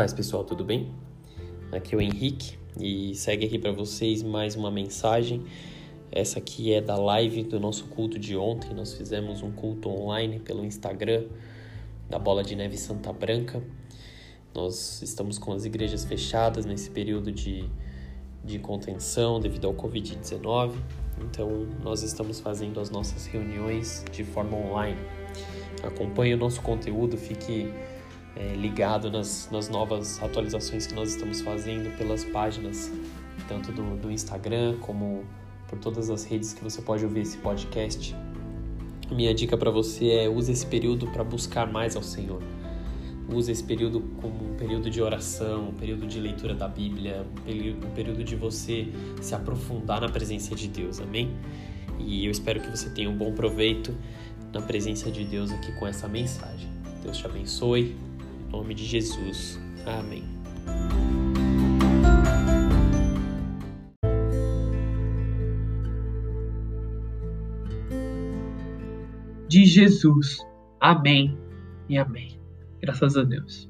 Paz pessoal, tudo bem? Aqui é o Henrique e segue aqui para vocês mais uma mensagem. Essa aqui é da live do nosso culto de ontem. Nós fizemos um culto online pelo Instagram da Bola de Neve Santa Branca. Nós estamos com as igrejas fechadas nesse período de, de contenção devido ao Covid-19. Então, nós estamos fazendo as nossas reuniões de forma online. Acompanhe o nosso conteúdo, fique é, ligado nas, nas novas atualizações que nós estamos fazendo pelas páginas, tanto do, do Instagram como por todas as redes que você pode ouvir esse podcast. Minha dica para você é use esse período para buscar mais ao Senhor. Use esse período como um período de oração, um período de leitura da Bíblia, um período de você se aprofundar na presença de Deus, amém? E eu espero que você tenha um bom proveito na presença de Deus aqui com essa mensagem. Deus te abençoe, nome de Jesus. Amém. De Jesus. Amém e amém. Graças a Deus.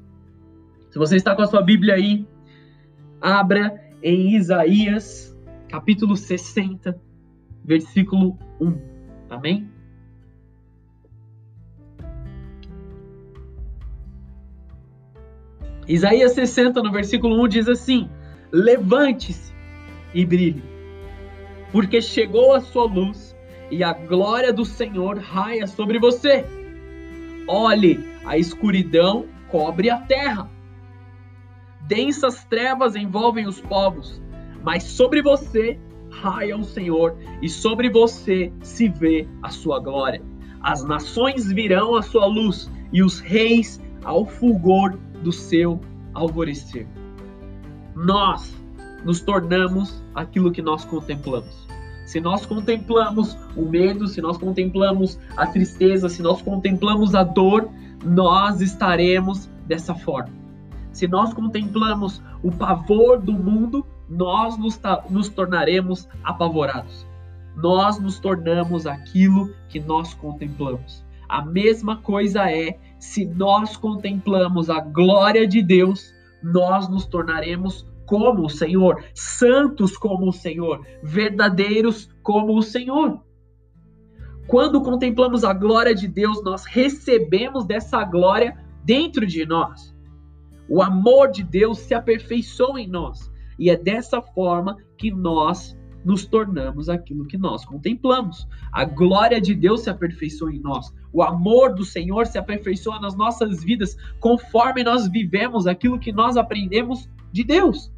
Se você está com a sua Bíblia aí, abra em Isaías, capítulo 60, versículo 1. Amém? Isaías 60, no versículo 1, diz assim: Levante-se e brilhe, porque chegou a sua luz e a glória do Senhor raia sobre você. Olhe, a escuridão cobre a terra. Densas trevas envolvem os povos, mas sobre você raia o Senhor e sobre você se vê a sua glória. As nações virão à sua luz e os reis ao fulgor do seu alvorecer. Nós nos tornamos aquilo que nós contemplamos. Se nós contemplamos o medo, se nós contemplamos a tristeza, se nós contemplamos a dor, nós estaremos dessa forma. Se nós contemplamos o pavor do mundo, nós nos, nos tornaremos apavorados. Nós nos tornamos aquilo que nós contemplamos. A mesma coisa é se nós contemplamos a glória de Deus, nós nos tornaremos como o Senhor, santos como o Senhor, verdadeiros como o Senhor. Quando contemplamos a glória de Deus, nós recebemos dessa glória dentro de nós. O amor de Deus se aperfeiçoa em nós. E é dessa forma que nós nos tornamos aquilo que nós contemplamos. A glória de Deus se aperfeiçoa em nós. O amor do Senhor se aperfeiçoa nas nossas vidas conforme nós vivemos aquilo que nós aprendemos de Deus.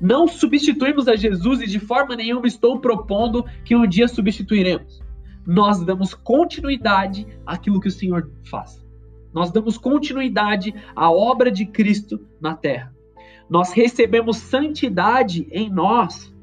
Não substituímos a Jesus e de forma nenhuma estou propondo que um dia substituiremos. Nós damos continuidade àquilo que o Senhor faz. Nós damos continuidade à obra de Cristo na terra. Nós recebemos santidade em nós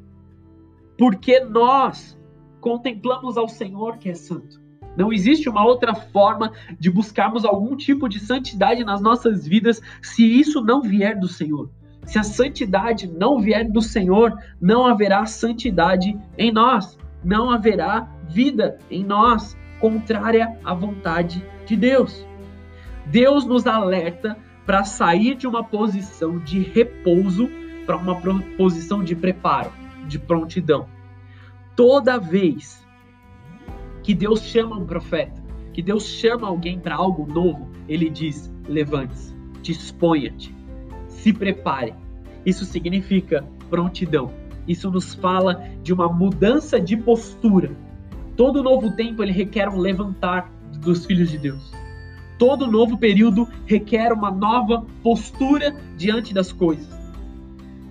porque nós contemplamos ao Senhor que é santo. Não existe uma outra forma de buscarmos algum tipo de santidade nas nossas vidas se isso não vier do Senhor. Se a santidade não vier do Senhor, não haverá santidade em nós, não haverá vida em nós contrária à vontade de Deus. Deus nos alerta para sair de uma posição de repouso para uma posição de preparo, de prontidão. Toda vez que Deus chama um profeta, que Deus chama alguém para algo novo, ele diz: levante-se, disponha-te, se prepare. Isso significa prontidão. Isso nos fala de uma mudança de postura. Todo novo tempo ele requer um levantar dos filhos de Deus. Todo novo período requer uma nova postura diante das coisas.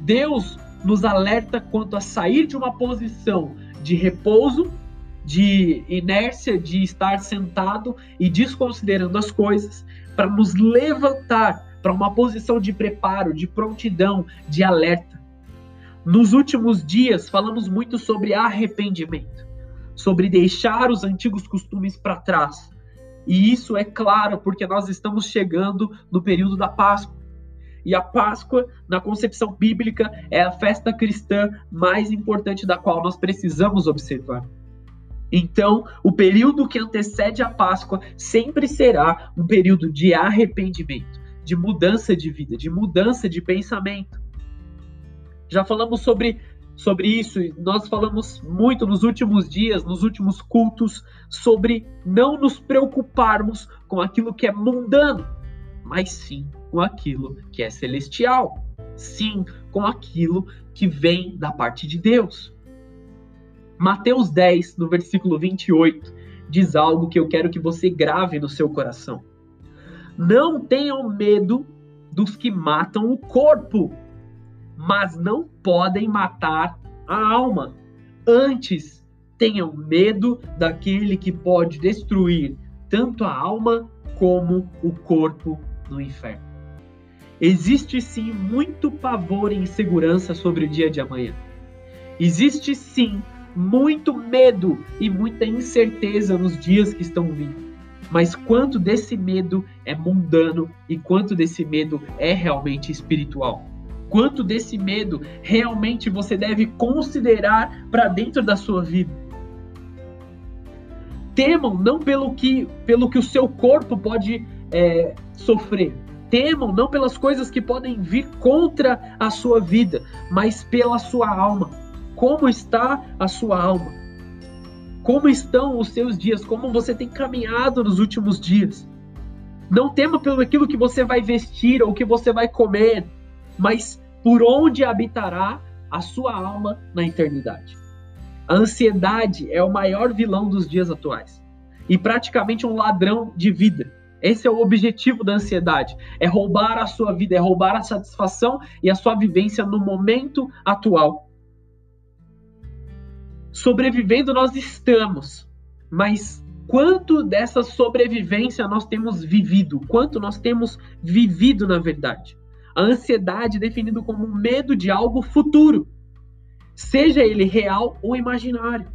Deus nos alerta quanto a sair de uma posição de repouso, de inércia, de estar sentado e desconsiderando as coisas, para nos levantar para uma posição de preparo, de prontidão, de alerta. Nos últimos dias, falamos muito sobre arrependimento, sobre deixar os antigos costumes para trás. E isso é claro porque nós estamos chegando no período da Páscoa. E a Páscoa, na concepção bíblica, é a festa cristã mais importante da qual nós precisamos observar. Então, o período que antecede a Páscoa sempre será um período de arrependimento de mudança de vida, de mudança de pensamento. Já falamos sobre, sobre isso, nós falamos muito nos últimos dias, nos últimos cultos, sobre não nos preocuparmos com aquilo que é mundano, mas sim com aquilo que é celestial. Sim, com aquilo que vem da parte de Deus. Mateus 10, no versículo 28, diz algo que eu quero que você grave no seu coração. Não tenham medo dos que matam o corpo, mas não podem matar a alma. Antes, tenham medo daquele que pode destruir tanto a alma como o corpo no inferno. Existe sim muito pavor e insegurança sobre o dia de amanhã. Existe sim muito medo e muita incerteza nos dias que estão vindo. Mas quanto desse medo é mundano e quanto desse medo é realmente espiritual? Quanto desse medo realmente você deve considerar para dentro da sua vida? Temam não pelo que, pelo que o seu corpo pode é, sofrer, temam não pelas coisas que podem vir contra a sua vida, mas pela sua alma. Como está a sua alma? Como estão os seus dias? Como você tem caminhado nos últimos dias? Não tema pelo aquilo que você vai vestir ou que você vai comer, mas por onde habitará a sua alma na eternidade. A ansiedade é o maior vilão dos dias atuais e praticamente um ladrão de vida. Esse é o objetivo da ansiedade: é roubar a sua vida, é roubar a satisfação e a sua vivência no momento atual. Sobrevivendo nós estamos, mas quanto dessa sobrevivência nós temos vivido? Quanto nós temos vivido na verdade? A ansiedade definido como medo de algo futuro, seja ele real ou imaginário.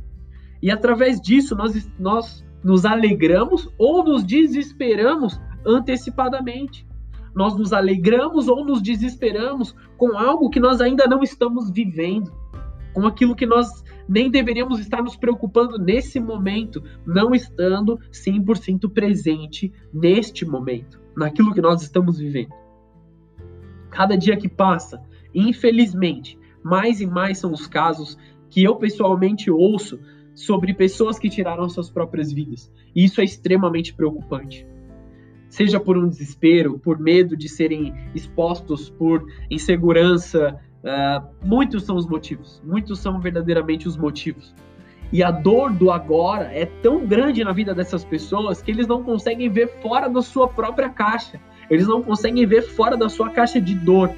E através disso nós, nós nos alegramos ou nos desesperamos antecipadamente. Nós nos alegramos ou nos desesperamos com algo que nós ainda não estamos vivendo, com aquilo que nós nem deveríamos estar nos preocupando nesse momento, não estando 100% presente neste momento, naquilo que nós estamos vivendo. Cada dia que passa, infelizmente, mais e mais são os casos que eu pessoalmente ouço sobre pessoas que tiraram suas próprias vidas. E isso é extremamente preocupante. Seja por um desespero, por medo de serem expostos, por insegurança, uh, muitos são os motivos. Muitos são verdadeiramente os motivos. E a dor do agora é tão grande na vida dessas pessoas que eles não conseguem ver fora da sua própria caixa. Eles não conseguem ver fora da sua caixa de dor.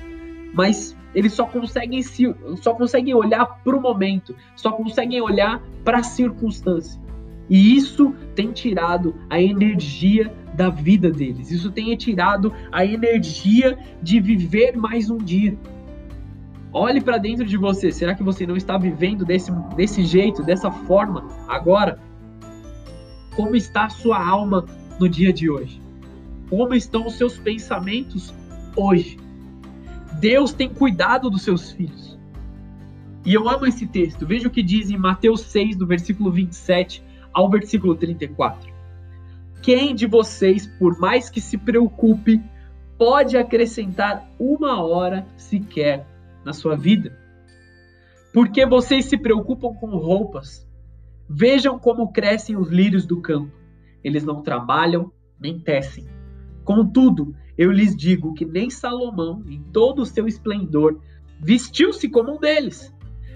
Mas eles só conseguem se, só conseguem olhar para o momento, só conseguem olhar para a circunstância. E isso tem tirado a energia da vida deles. Isso tem tirado a energia de viver mais um dia. Olhe para dentro de você. Será que você não está vivendo desse, desse jeito, dessa forma agora? Como está a sua alma no dia de hoje? Como estão os seus pensamentos hoje? Deus tem cuidado dos seus filhos. E eu amo esse texto. Veja o que diz em Mateus 6, do versículo 27 ao versículo 34. Quem de vocês, por mais que se preocupe, pode acrescentar uma hora sequer na sua vida? Porque vocês se preocupam com roupas. Vejam como crescem os lírios do campo. Eles não trabalham nem tecem. Contudo, eu lhes digo que nem Salomão, em todo o seu esplendor, vestiu-se como um deles.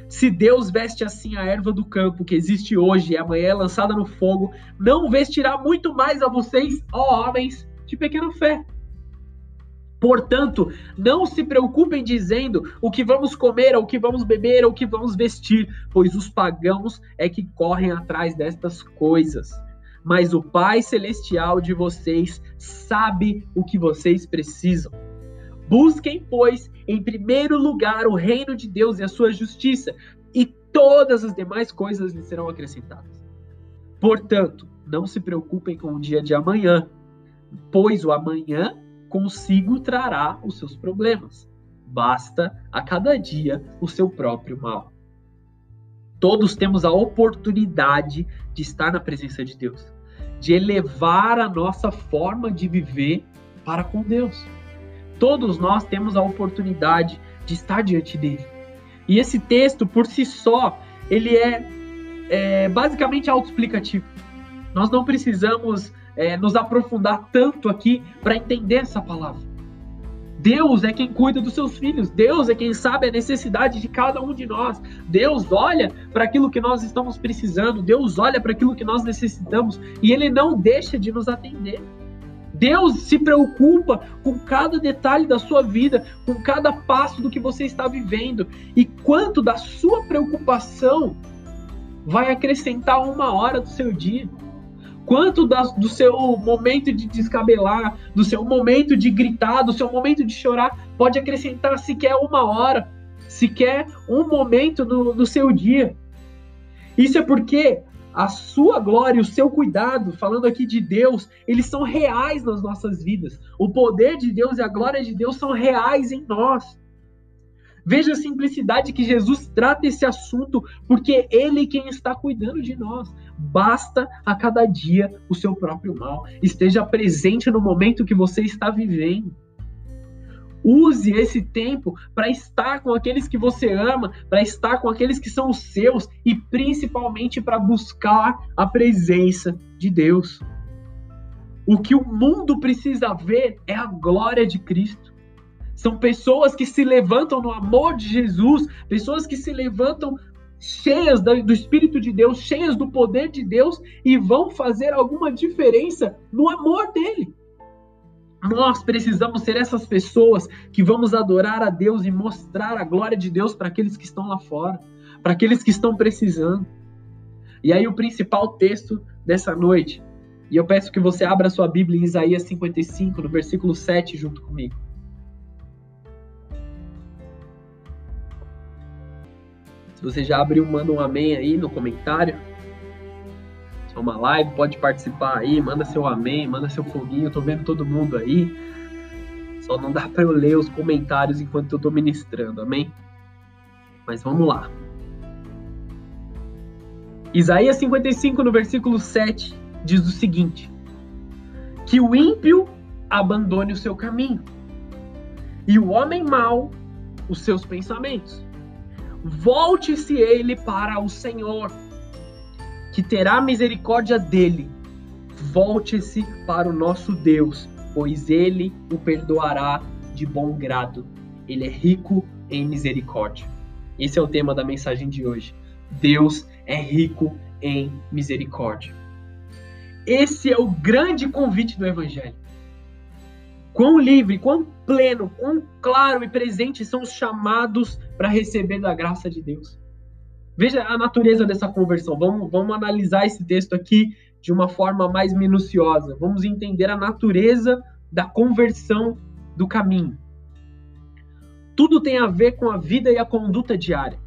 Se Deus veste assim a erva do campo que existe hoje e amanhã é lançada no fogo, não vestirá muito mais a vocês, ó homens de pequena fé. Portanto, não se preocupem dizendo o que vamos comer, ou o que vamos beber, ou o que vamos vestir, pois os pagãos é que correm atrás destas coisas mas o Pai Celestial de vocês sabe o que vocês precisam. Busquem, pois, em primeiro lugar o reino de Deus e a sua justiça, e todas as demais coisas lhe serão acrescentadas. Portanto, não se preocupem com o dia de amanhã, pois o amanhã consigo trará os seus problemas. Basta a cada dia o seu próprio mal. Todos temos a oportunidade de estar na presença de Deus, de elevar a nossa forma de viver para com Deus. Todos nós temos a oportunidade de estar diante dele. E esse texto, por si só, ele é, é basicamente autoexplicativo. Nós não precisamos é, nos aprofundar tanto aqui para entender essa palavra. Deus é quem cuida dos seus filhos. Deus é quem sabe a necessidade de cada um de nós. Deus olha para aquilo que nós estamos precisando. Deus olha para aquilo que nós necessitamos e Ele não deixa de nos atender. Deus se preocupa com cada detalhe da sua vida, com cada passo do que você está vivendo. E quanto da sua preocupação vai acrescentar uma hora do seu dia? Quanto do seu momento de descabelar, do seu momento de gritar, do seu momento de chorar, pode acrescentar sequer uma hora, sequer um momento no, no seu dia? Isso é porque a sua glória, o seu cuidado, falando aqui de Deus, eles são reais nas nossas vidas. O poder de Deus e a glória de Deus são reais em nós. Veja a simplicidade que Jesus trata esse assunto, porque Ele é quem está cuidando de nós. Basta a cada dia o seu próprio mal. Esteja presente no momento que você está vivendo. Use esse tempo para estar com aqueles que você ama, para estar com aqueles que são os seus e principalmente para buscar a presença de Deus. O que o mundo precisa ver é a glória de Cristo. São pessoas que se levantam no amor de Jesus, pessoas que se levantam cheias do Espírito de Deus, cheias do poder de Deus e vão fazer alguma diferença no amor dele. Nós precisamos ser essas pessoas que vamos adorar a Deus e mostrar a glória de Deus para aqueles que estão lá fora, para aqueles que estão precisando. E aí, o principal texto dessa noite, e eu peço que você abra sua Bíblia em Isaías 55, no versículo 7, junto comigo. Você já abriu, manda um amém aí no comentário é uma live, pode participar aí, manda seu amém, manda seu foguinho, tô vendo todo mundo aí. Só não dá para eu ler os comentários enquanto eu tô ministrando, amém? Mas vamos lá. Isaías 55, no versículo 7, diz o seguinte: Que o ímpio abandone o seu caminho, e o homem mau os seus pensamentos. Volte-se ele para o Senhor, que terá misericórdia dele. Volte-se para o nosso Deus, pois ele o perdoará de bom grado. Ele é rico em misericórdia. Esse é o tema da mensagem de hoje. Deus é rico em misericórdia. Esse é o grande convite do Evangelho. Quão livre, quão pleno, quão claro e presente são os chamados para receber da graça de Deus. Veja a natureza dessa conversão. Vamos, vamos analisar esse texto aqui de uma forma mais minuciosa. Vamos entender a natureza da conversão do caminho. Tudo tem a ver com a vida e a conduta diária.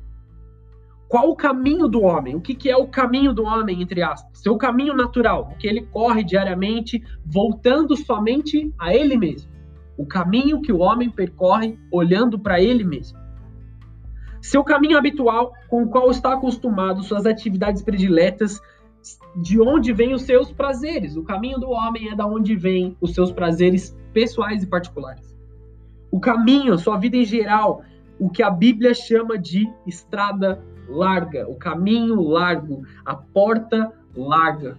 Qual o caminho do homem? O que, que é o caminho do homem, entre aspas? Seu caminho natural, o que ele corre diariamente, voltando somente a ele mesmo. O caminho que o homem percorre olhando para ele mesmo. Seu caminho habitual, com o qual está acostumado, suas atividades prediletas, de onde vêm os seus prazeres. O caminho do homem é da onde vêm os seus prazeres pessoais e particulares. O caminho, sua vida em geral, o que a Bíblia chama de estrada larga, o caminho largo, a porta larga.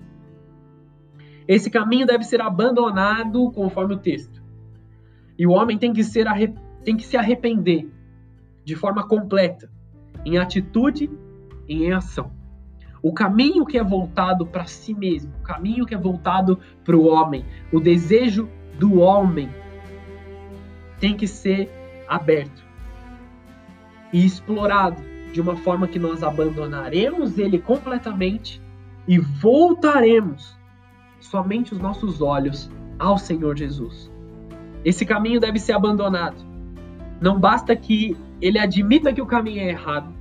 Esse caminho deve ser abandonado conforme o texto. E o homem tem que, ser tem que se arrepender de forma completa, em atitude e em ação. O caminho que é voltado para si mesmo, o caminho que é voltado para o homem, o desejo do homem tem que ser aberto e explorado de uma forma que nós abandonaremos ele completamente e voltaremos somente os nossos olhos ao Senhor Jesus. Esse caminho deve ser abandonado. Não basta que ele admita que o caminho é errado.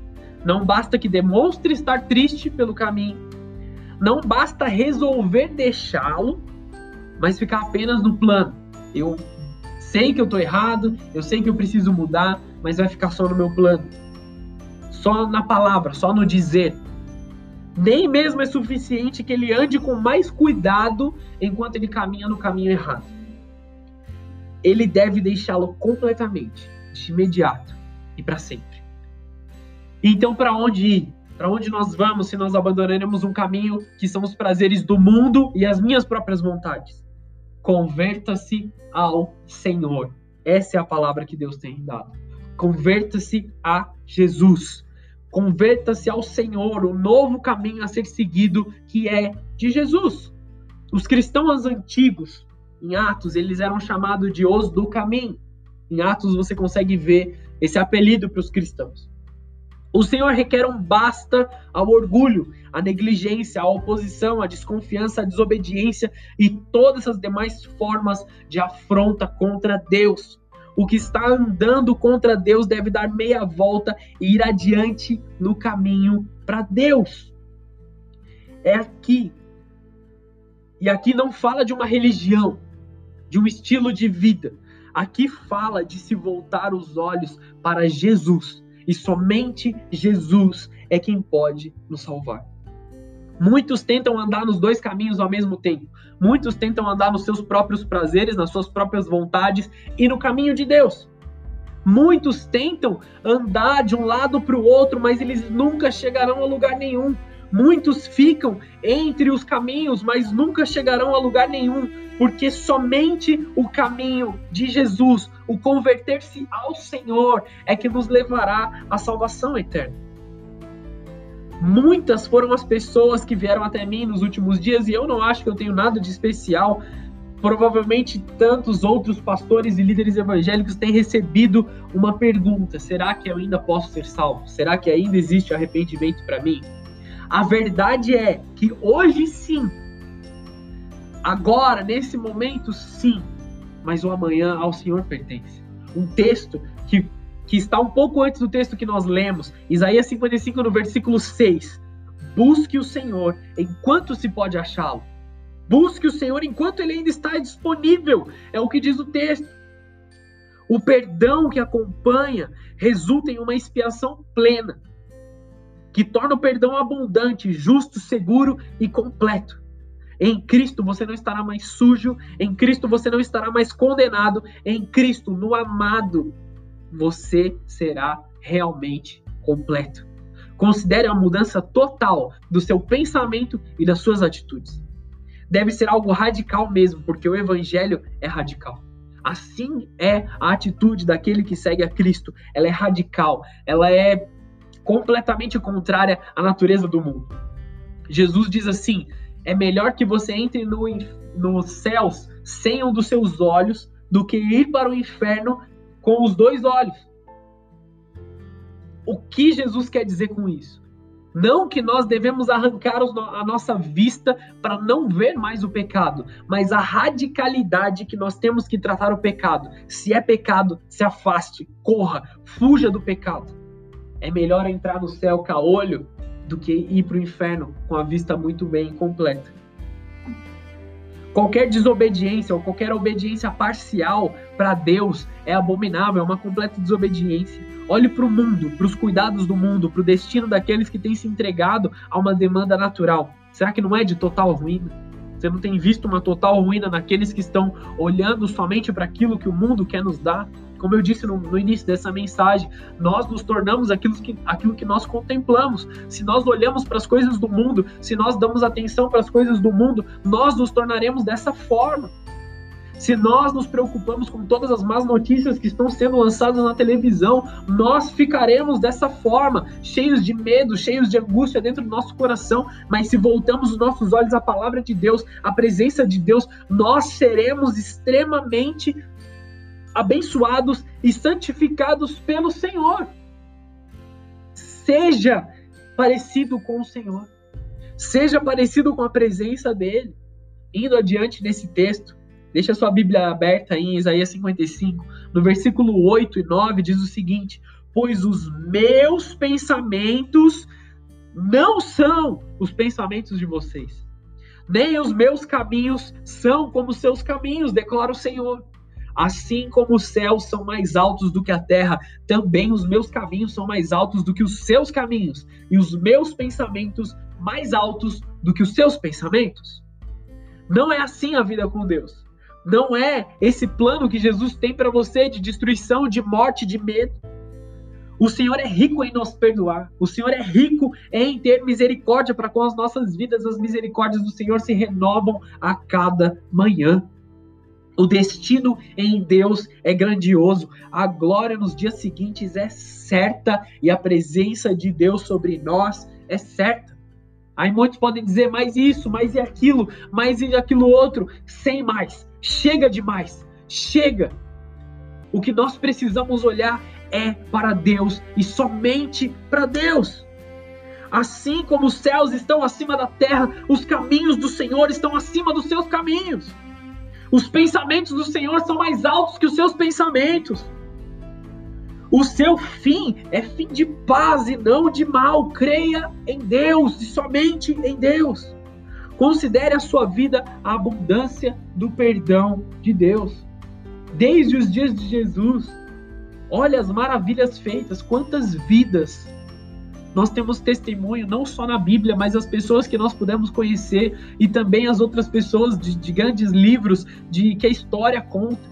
Não basta que demonstre estar triste pelo caminho. Não basta resolver deixá-lo, mas ficar apenas no plano. Eu sei que eu estou errado, eu sei que eu preciso mudar, mas vai ficar só no meu plano. Só na palavra, só no dizer. Nem mesmo é suficiente que ele ande com mais cuidado enquanto ele caminha no caminho errado. ele deve deixá-lo completamente, de imediato e para sempre. Então, para onde ir? Para onde nós vamos se nós abandonaremos um caminho que são os prazeres do mundo e as minhas próprias vontades? Converta-se ao Senhor. Essa é a palavra que Deus tem dado. Converta-se a Jesus. Converta-se ao Senhor, o novo caminho a ser seguido, que é de Jesus. Os cristãos antigos, em Atos, eles eram chamados de os do caminho. Em Atos você consegue ver esse apelido para os cristãos. O Senhor requer um basta ao orgulho, à negligência, à oposição, à desconfiança, à desobediência e todas as demais formas de afronta contra Deus. O que está andando contra Deus deve dar meia volta e ir adiante no caminho para Deus. É aqui. E aqui não fala de uma religião, de um estilo de vida. Aqui fala de se voltar os olhos para Jesus e somente Jesus é quem pode nos salvar. Muitos tentam andar nos dois caminhos ao mesmo tempo. Muitos tentam andar nos seus próprios prazeres, nas suas próprias vontades e no caminho de Deus. Muitos tentam andar de um lado para o outro, mas eles nunca chegarão a lugar nenhum. Muitos ficam entre os caminhos, mas nunca chegarão a lugar nenhum, porque somente o caminho de Jesus, o converter-se ao Senhor, é que nos levará à salvação eterna. Muitas foram as pessoas que vieram até mim nos últimos dias e eu não acho que eu tenho nada de especial. Provavelmente tantos outros pastores e líderes evangélicos têm recebido uma pergunta: será que eu ainda posso ser salvo? Será que ainda existe arrependimento para mim? A verdade é que hoje sim, agora, nesse momento, sim, mas o amanhã ao Senhor pertence. Um texto que, que está um pouco antes do texto que nós lemos, Isaías 55, no versículo 6. Busque o Senhor enquanto se pode achá-lo. Busque o Senhor enquanto ele ainda está disponível, é o que diz o texto. O perdão que acompanha resulta em uma expiação plena que torna o perdão abundante, justo, seguro e completo. Em Cristo você não estará mais sujo, em Cristo você não estará mais condenado, em Cristo, no amado, você será realmente completo. Considere a mudança total do seu pensamento e das suas atitudes. Deve ser algo radical mesmo, porque o evangelho é radical. Assim é a atitude daquele que segue a Cristo. Ela é radical, ela é completamente contrária à natureza do mundo. Jesus diz assim: é melhor que você entre no, nos céus sem um dos seus olhos do que ir para o inferno com os dois olhos. O que Jesus quer dizer com isso? Não que nós devemos arrancar a nossa vista para não ver mais o pecado, mas a radicalidade que nós temos que tratar o pecado. Se é pecado, se afaste, corra, fuja do pecado. É melhor entrar no céu caolho do que ir para o inferno com a vista muito bem completa. Qualquer desobediência ou qualquer obediência parcial para Deus é abominável, é uma completa desobediência. Olhe para o mundo, para os cuidados do mundo, para o destino daqueles que têm se entregado a uma demanda natural. Será que não é de total ruína? Você não tem visto uma total ruína naqueles que estão olhando somente para aquilo que o mundo quer nos dar? Como eu disse no, no, início dessa mensagem, nós nos tornamos aquilo que, aquilo que nós contemplamos. Se nós olhamos para as coisas do mundo, se nós damos atenção para as coisas do mundo, nós nos tornaremos dessa forma. Se nós nos preocupamos com todas as más notícias que estão sendo lançadas na televisão, nós ficaremos dessa forma, cheios de medo, cheios de angústia dentro do nosso coração. Mas se voltamos os nossos olhos à palavra de Deus, à presença de Deus, nós seremos extremamente abençoados e santificados pelo Senhor. Seja parecido com o Senhor. Seja parecido com a presença dele. Indo adiante nesse texto, deixa sua Bíblia aberta em Isaías 55, no versículo 8 e 9 diz o seguinte: Pois os meus pensamentos não são os pensamentos de vocês, nem os meus caminhos são como seus caminhos, declara o Senhor. Assim como os céus são mais altos do que a terra, também os meus caminhos são mais altos do que os seus caminhos, e os meus pensamentos mais altos do que os seus pensamentos. Não é assim a vida com Deus. Não é esse plano que Jesus tem para você de destruição, de morte, de medo. O Senhor é rico em nos perdoar. O Senhor é rico em ter misericórdia para com as nossas vidas. As misericórdias do Senhor se renovam a cada manhã. O destino em Deus é grandioso. A glória nos dias seguintes é certa e a presença de Deus sobre nós é certa. Aí muitos podem dizer mais isso, mais e aquilo, mais e aquilo outro, sem mais. Chega demais. Chega. O que nós precisamos olhar é para Deus e somente para Deus. Assim como os céus estão acima da terra, os caminhos do Senhor estão acima dos seus caminhos. Os pensamentos do Senhor são mais altos que os seus pensamentos. O seu fim é fim de paz e não de mal. Creia em Deus e somente em Deus. Considere a sua vida a abundância do perdão de Deus. Desde os dias de Jesus, Olha as maravilhas feitas, quantas vidas nós temos testemunho, não só na Bíblia, mas as pessoas que nós pudemos conhecer e também as outras pessoas de, de grandes livros de que a história conta.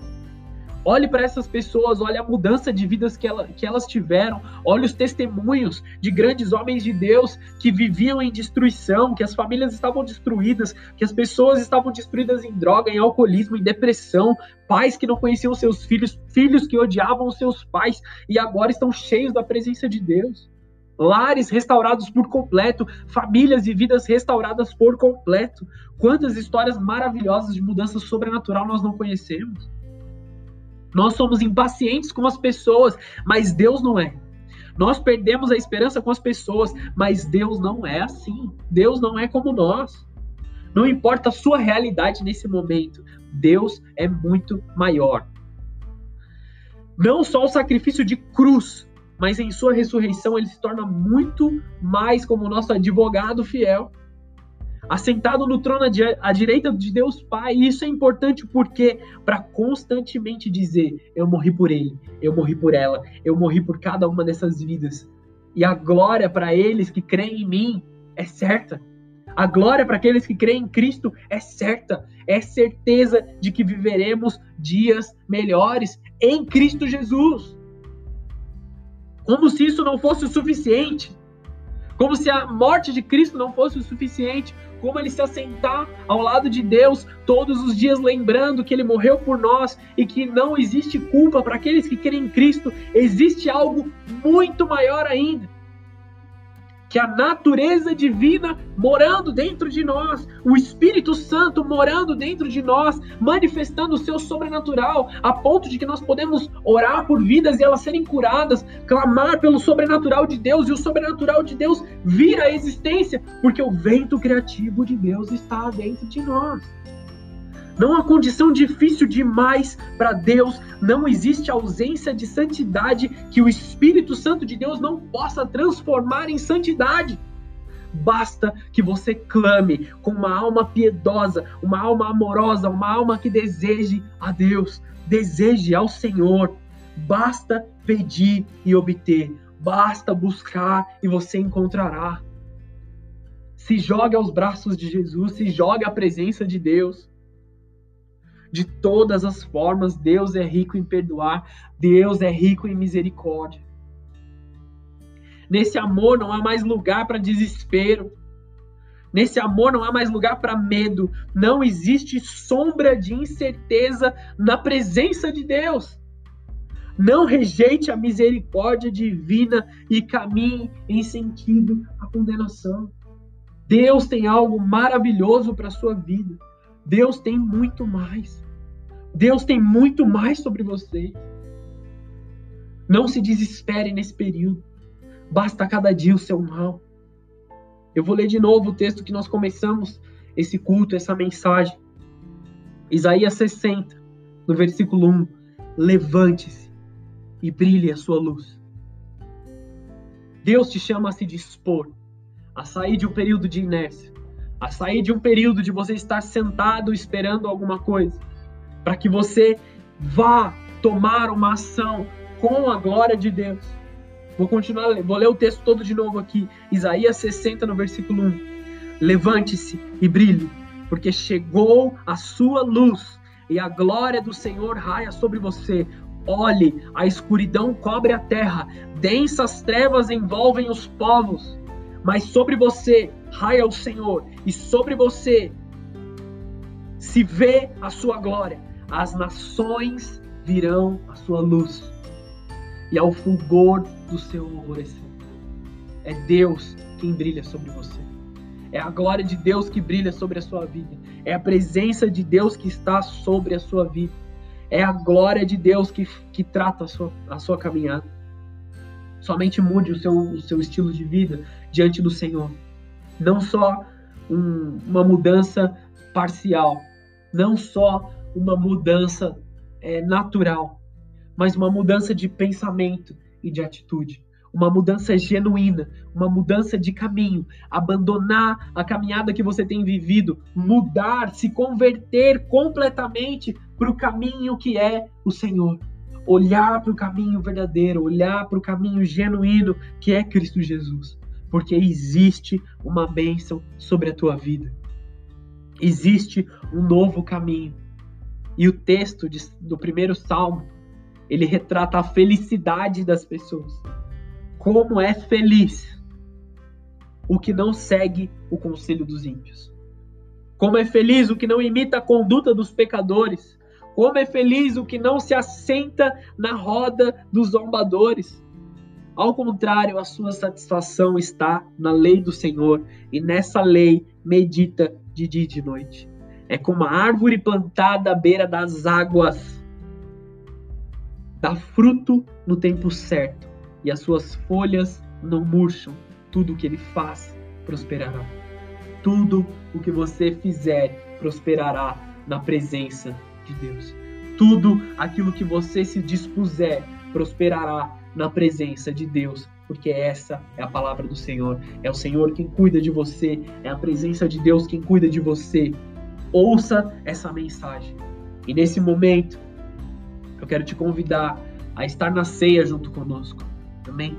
Olhe para essas pessoas, olhe a mudança de vidas que, ela, que elas tiveram, olhe os testemunhos de grandes homens de Deus que viviam em destruição, que as famílias estavam destruídas, que as pessoas estavam destruídas em droga, em alcoolismo, em depressão, pais que não conheciam seus filhos, filhos que odiavam seus pais e agora estão cheios da presença de Deus. Lares restaurados por completo, famílias e vidas restauradas por completo. Quantas histórias maravilhosas de mudança sobrenatural nós não conhecemos? Nós somos impacientes com as pessoas, mas Deus não é. Nós perdemos a esperança com as pessoas, mas Deus não é assim. Deus não é como nós. Não importa a sua realidade nesse momento, Deus é muito maior. Não só o sacrifício de cruz, mas em sua ressurreição ele se torna muito mais como nosso advogado fiel assentado no trono à direita de Deus Pai. E isso é importante porque para constantemente dizer: eu morri por ele, eu morri por ela, eu morri por cada uma dessas vidas. E a glória para eles que creem em mim é certa. A glória para aqueles que creem em Cristo é certa. É certeza de que viveremos dias melhores em Cristo Jesus. Como se isso não fosse o suficiente. Como se a morte de Cristo não fosse o suficiente. Como ele se assentar ao lado de Deus todos os dias, lembrando que ele morreu por nós e que não existe culpa para aqueles que creem em Cristo, existe algo muito maior ainda que a natureza divina morando dentro de nós, o Espírito Santo morando dentro de nós, manifestando o seu sobrenatural, a ponto de que nós podemos orar por vidas e elas serem curadas, clamar pelo sobrenatural de Deus e o sobrenatural de Deus vir à existência, porque o vento criativo de Deus está dentro de nós. Não há condição difícil demais para Deus, não existe ausência de santidade que o Espírito Santo de Deus não possa transformar em santidade. Basta que você clame com uma alma piedosa, uma alma amorosa, uma alma que deseje a Deus, deseje ao Senhor. Basta pedir e obter, basta buscar e você encontrará. Se jogue aos braços de Jesus, se jogue à presença de Deus. De todas as formas, Deus é rico em perdoar, Deus é rico em misericórdia. Nesse amor não há mais lugar para desespero. Nesse amor não há mais lugar para medo. Não existe sombra de incerteza na presença de Deus. Não rejeite a misericórdia divina e caminhe em sentido à condenação. Deus tem algo maravilhoso para sua vida. Deus tem muito mais. Deus tem muito mais sobre você. Não se desespere nesse período. Basta cada dia o seu mal. Eu vou ler de novo o texto que nós começamos esse culto, essa mensagem. Isaías 60, no versículo 1. Levante-se e brilhe a sua luz. Deus te chama a se dispor, a sair de um período de inércia, a sair de um período de você estar sentado esperando alguma coisa para que você vá tomar uma ação com a glória de Deus. Vou continuar, vou ler o texto todo de novo aqui. Isaías 60, no versículo 1. Levante-se e brilhe, porque chegou a sua luz e a glória do Senhor raia sobre você. Olhe, a escuridão cobre a terra, densas trevas envolvem os povos, mas sobre você raia o Senhor, e sobre você se vê a sua glória. As nações virão a sua luz, e ao fulgor do seu alvorecer. É Deus quem brilha sobre você. É a glória de Deus que brilha sobre a sua vida. É a presença de Deus que está sobre a sua vida. É a glória de Deus que, que trata a sua, a sua caminhada. Somente mude o seu, o seu estilo de vida diante do Senhor. Não só um, uma mudança parcial, não só uma mudança é, natural, mas uma mudança de pensamento e de atitude uma mudança genuína, uma mudança de caminho, abandonar a caminhada que você tem vivido, mudar, se converter completamente para o caminho que é o Senhor. Olhar para o caminho verdadeiro, olhar para o caminho genuíno que é Cristo Jesus. Porque existe uma bênção sobre a tua vida. Existe um novo caminho. E o texto de, do primeiro salmo, ele retrata a felicidade das pessoas como é feliz o que não segue o conselho dos ímpios. Como é feliz o que não imita a conduta dos pecadores. Como é feliz o que não se assenta na roda dos zombadores. Ao contrário, a sua satisfação está na lei do Senhor, e nessa lei medita de dia e de noite. É como a árvore plantada à beira das águas, dá fruto no tempo certo e as suas folhas não murcham. Tudo o que ele faz prosperará. Tudo o que você fizer prosperará na presença de Deus. Tudo aquilo que você se dispuser prosperará na presença de Deus, porque essa é a palavra do Senhor. É o Senhor quem cuida de você, é a presença de Deus quem cuida de você. Ouça essa mensagem. E nesse momento, eu quero te convidar a estar na ceia junto conosco. Amém?